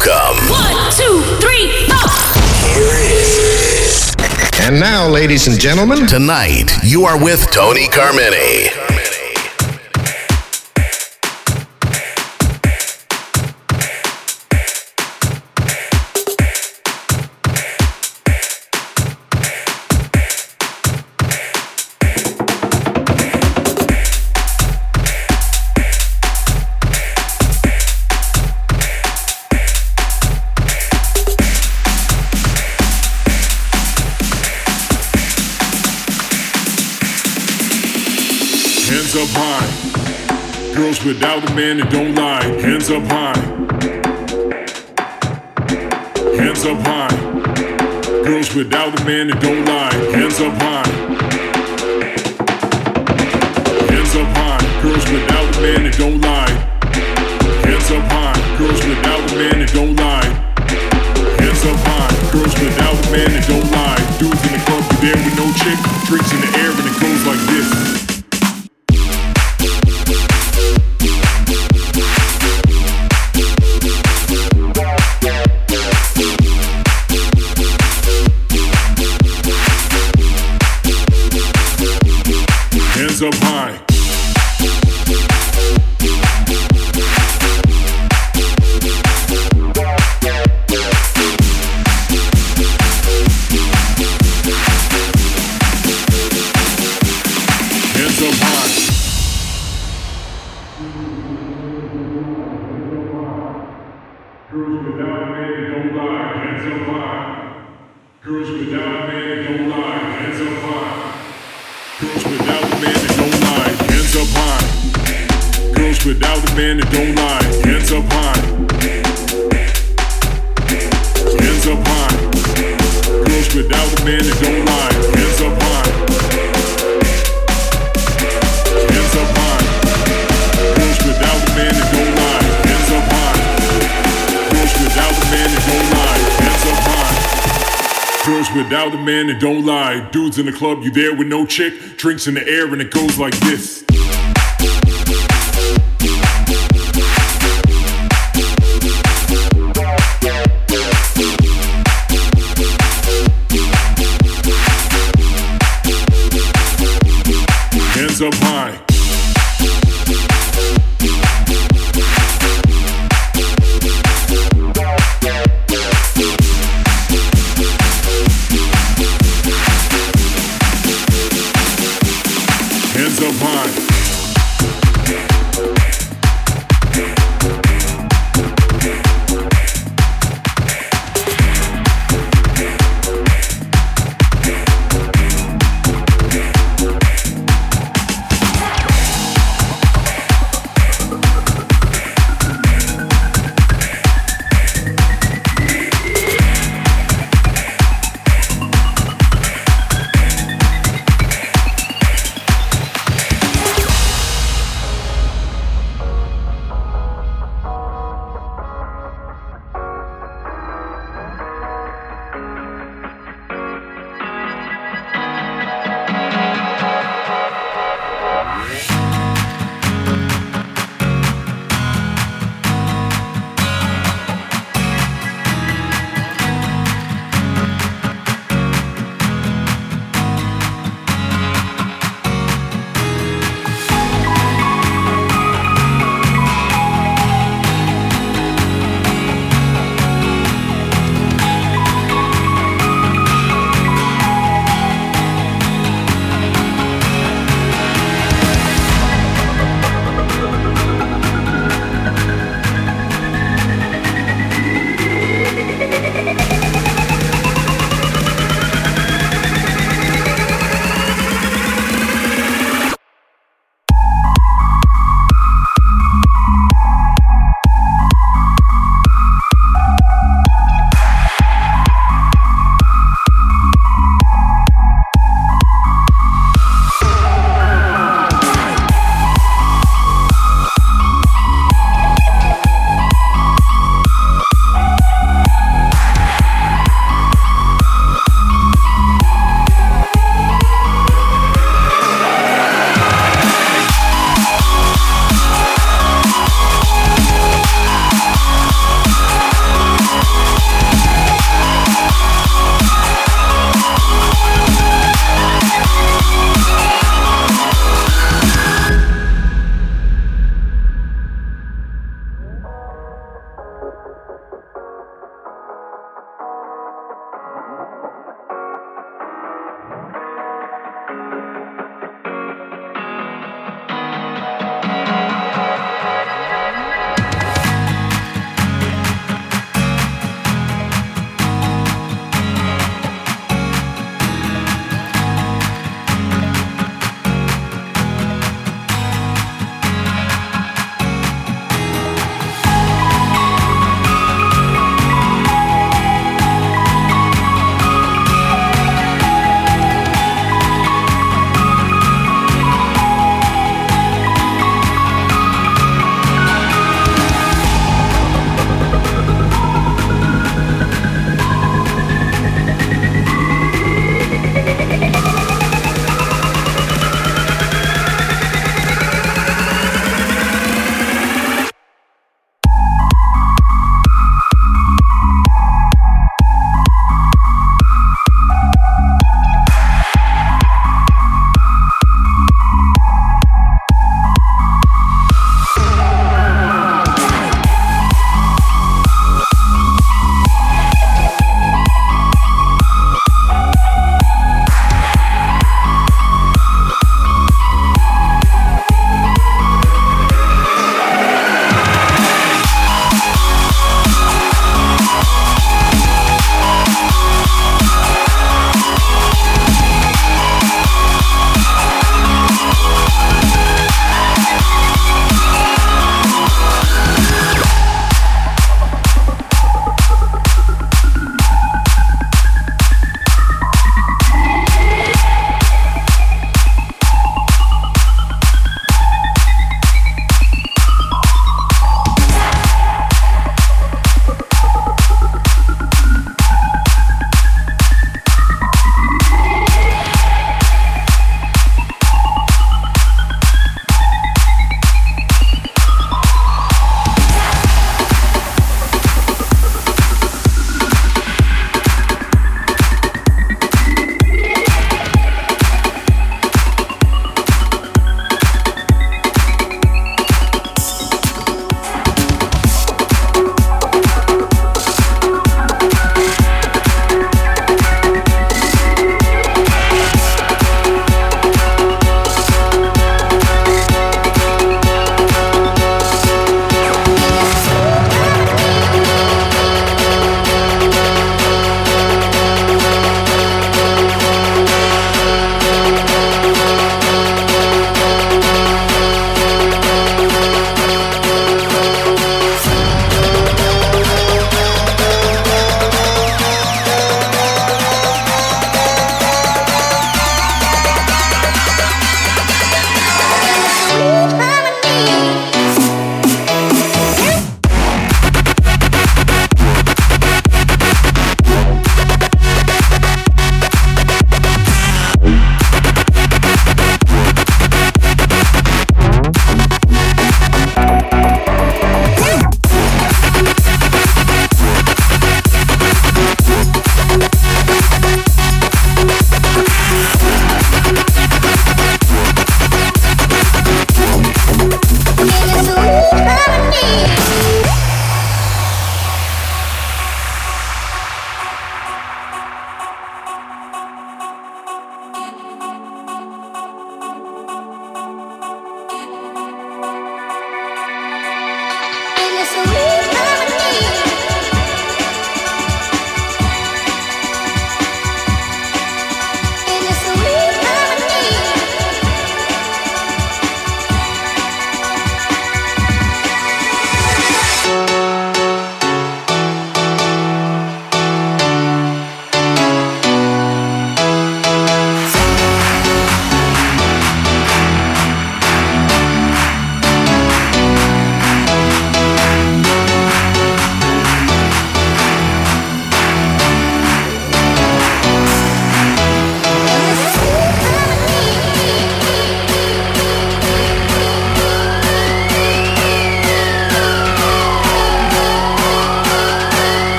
Welcome. One, two, three, four. Here it is. And now, ladies and gentlemen, Tonight, you are with Tony Carmini. Girls without a man that don't lie. Hands up high. Hands up high. Girls without a man that don't lie. Hands up high. Without. Hands up high. Girls without a man lie, hands up high. Girls without a man don't lie, hands up high. Hands up high. Girls without a man that don't lie, Girls without a man that don't lie. Dudes in the club, you there with no chick. Drinks in the air and it goes like this.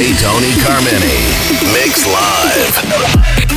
Tony Carmini. Mix live.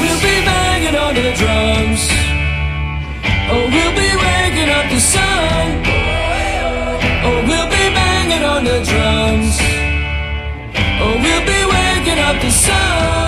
we'll be banging on the drums. We'll be waking up the sun. We'll be banging on the drums. Oh, we'll be waking up the sun. Oh,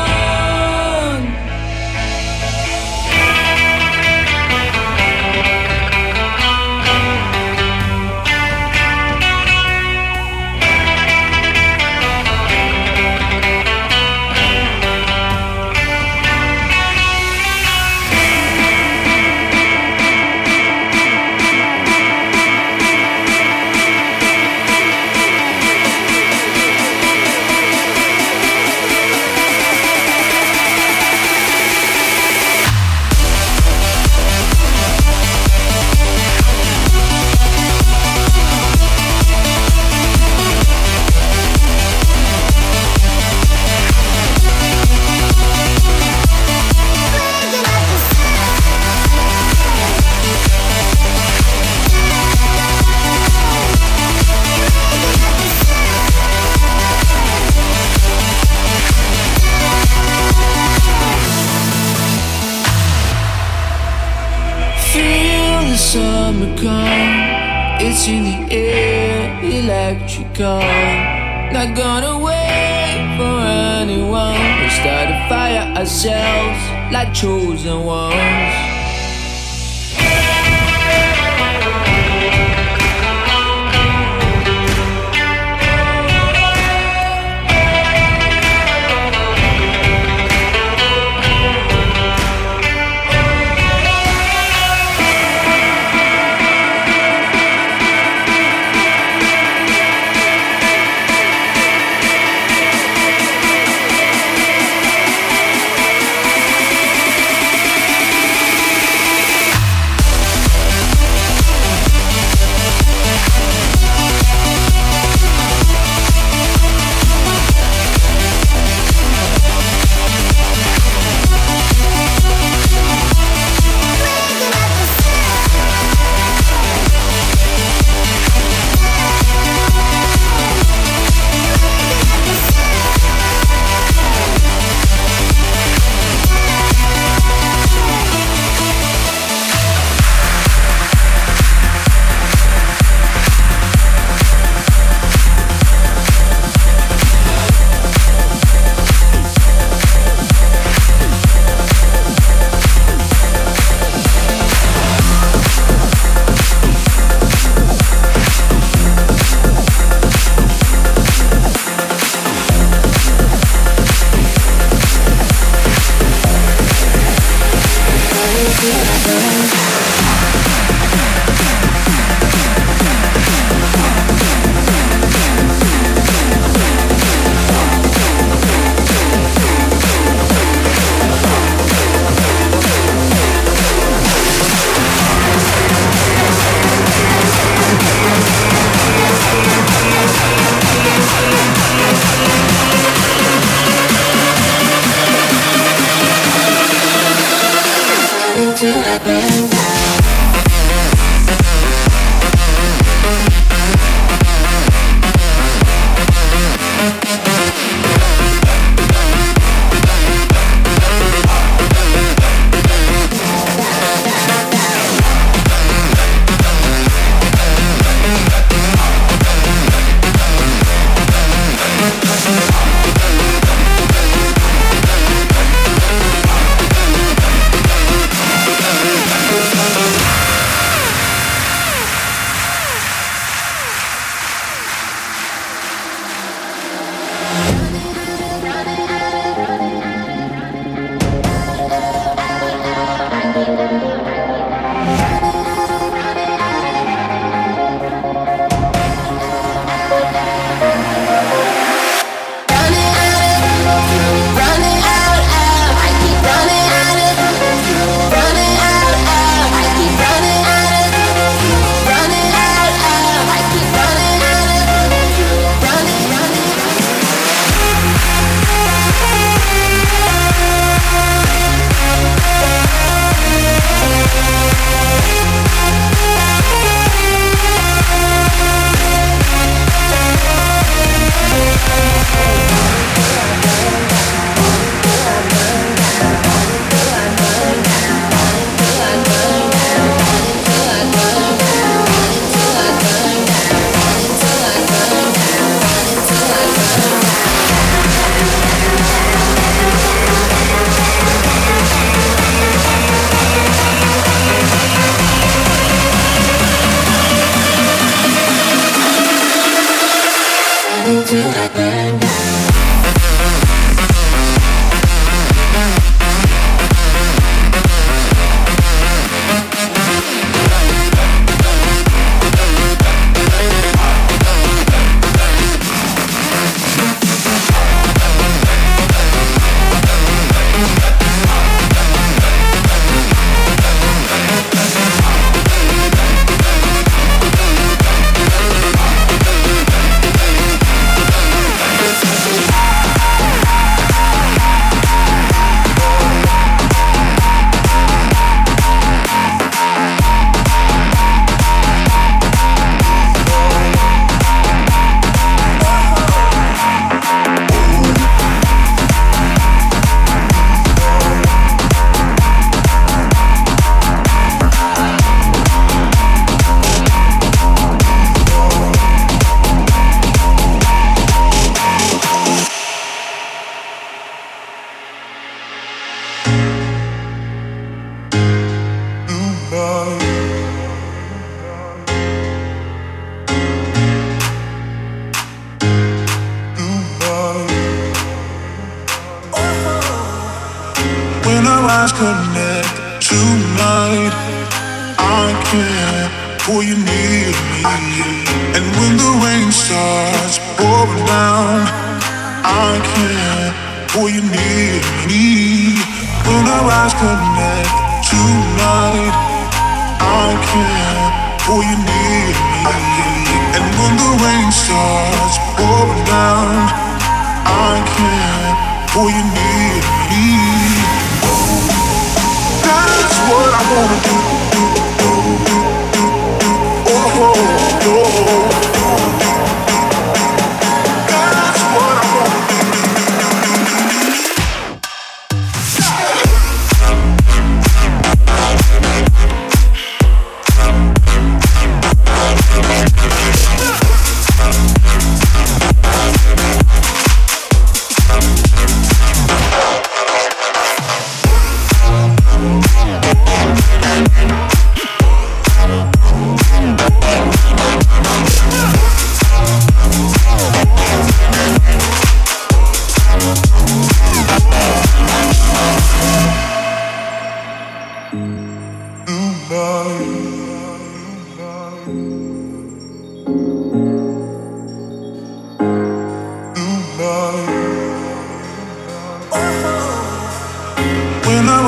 Thank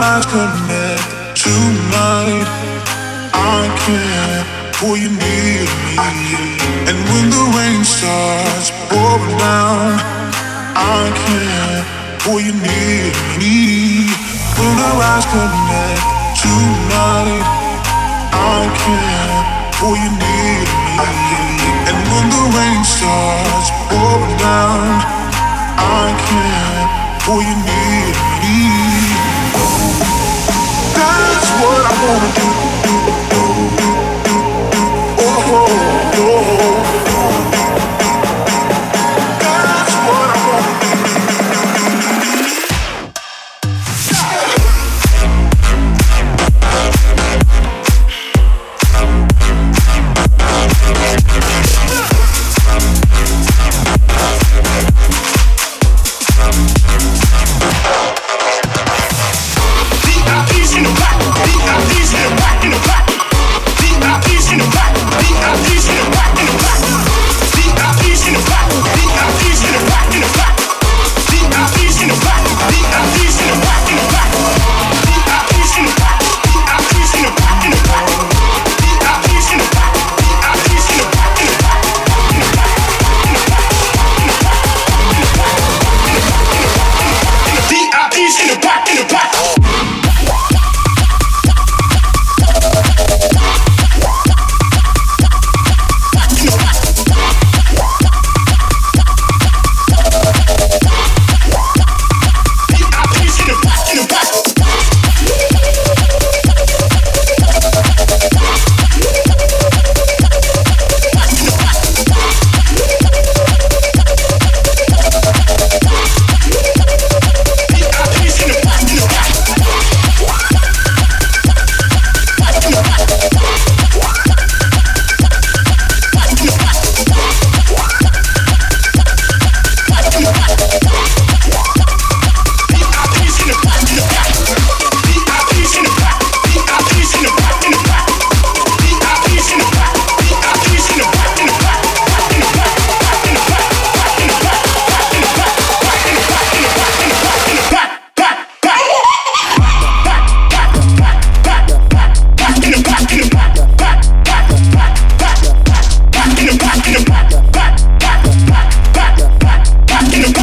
I connect tonight. I can pull you need me, and when the rain starts pouring down, I can pull you near me. When our eyes connect tonight, I can pull you near me, and when the rain starts pouring down, I can pull you near me. what I wanna do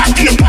Rock.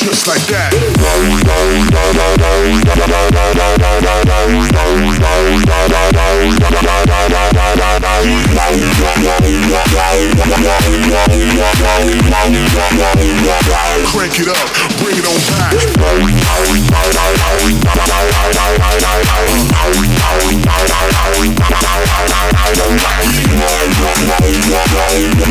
just like that. Crank it up, bring it on back.